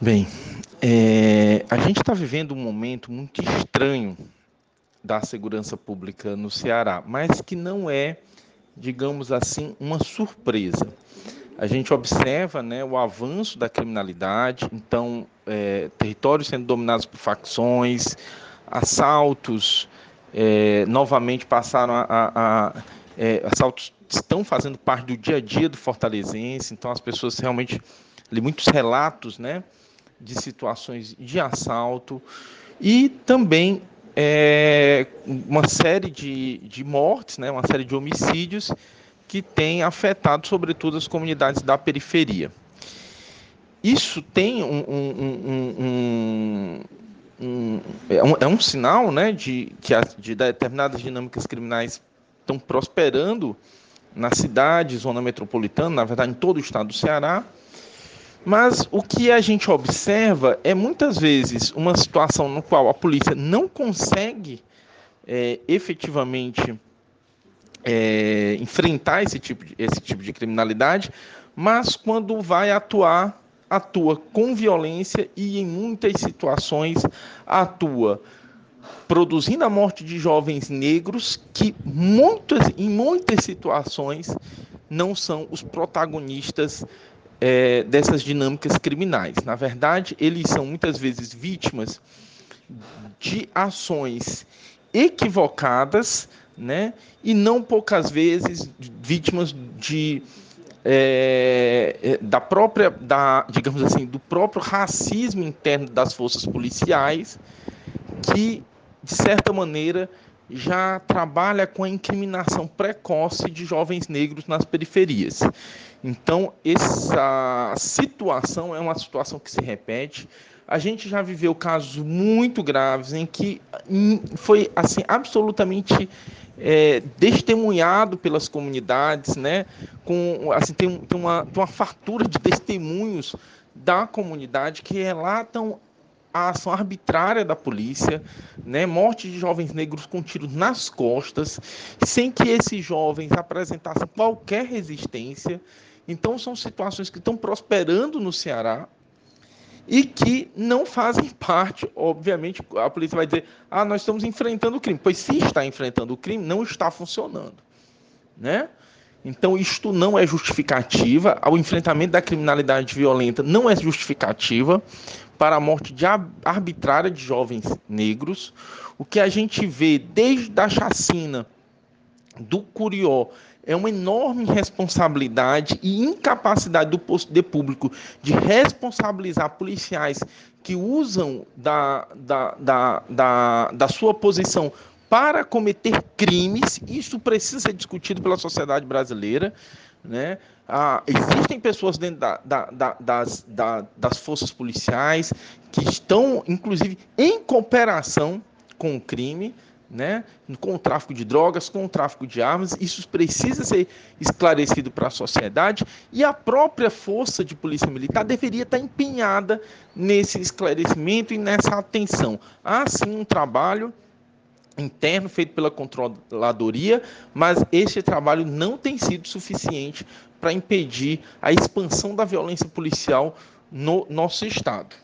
Bem, é, a gente está vivendo um momento muito estranho da segurança pública no Ceará, mas que não é, digamos assim, uma surpresa. A gente observa né, o avanço da criminalidade, então, é, territórios sendo dominados por facções, assaltos, é, novamente passaram a. a, a é, assaltos estão fazendo parte do dia a dia do fortalezense, então as pessoas realmente. Muitos relatos, né? de situações de assalto e também é, uma série de, de mortes, né, uma série de homicídios que tem afetado, sobretudo, as comunidades da periferia. Isso tem um, um, um, um é, um, é um sinal né, de que as, de determinadas dinâmicas criminais estão prosperando na cidade, zona metropolitana, na verdade, em todo o estado do Ceará, mas o que a gente observa é muitas vezes uma situação no qual a polícia não consegue é, efetivamente é, enfrentar esse tipo, de, esse tipo de criminalidade, mas quando vai atuar, atua com violência e em muitas situações atua produzindo a morte de jovens negros que muitas, em muitas situações não são os protagonistas é, dessas dinâmicas criminais. Na verdade, eles são muitas vezes vítimas de ações equivocadas, né? E não poucas vezes vítimas de é, é, da própria, da, digamos assim, do próprio racismo interno das forças policiais, que de certa maneira já trabalha com a incriminação precoce de jovens negros nas periferias. Então, essa situação é uma situação que se repete. A gente já viveu casos muito graves em que foi assim absolutamente é, testemunhado pelas comunidades, né? Com assim tem, tem, uma, tem uma fartura de testemunhos da comunidade que relatam a ação arbitrária da polícia, né, morte de jovens negros com tiros nas costas, sem que esses jovens apresentassem qualquer resistência. Então, são situações que estão prosperando no Ceará e que não fazem parte, obviamente, a polícia vai dizer: ah, nós estamos enfrentando o crime. Pois se está enfrentando o crime, não está funcionando. Né? Então, isto não é justificativa, o enfrentamento da criminalidade violenta não é justificativa para a morte de arbitrária de jovens negros. O que a gente vê desde a chacina do Curió é uma enorme responsabilidade e incapacidade do poder público de responsabilizar policiais que usam da, da, da, da, da sua posição para cometer crimes, isso precisa ser discutido pela sociedade brasileira. Né? Ah, existem pessoas dentro da, da, da, das, das forças policiais que estão, inclusive, em cooperação com o crime, né? com o tráfico de drogas, com o tráfico de armas. Isso precisa ser esclarecido para a sociedade e a própria força de polícia militar deveria estar empenhada nesse esclarecimento e nessa atenção. Há sim um trabalho interno feito pela controladoria, mas este trabalho não tem sido suficiente para impedir a expansão da violência policial no nosso estado.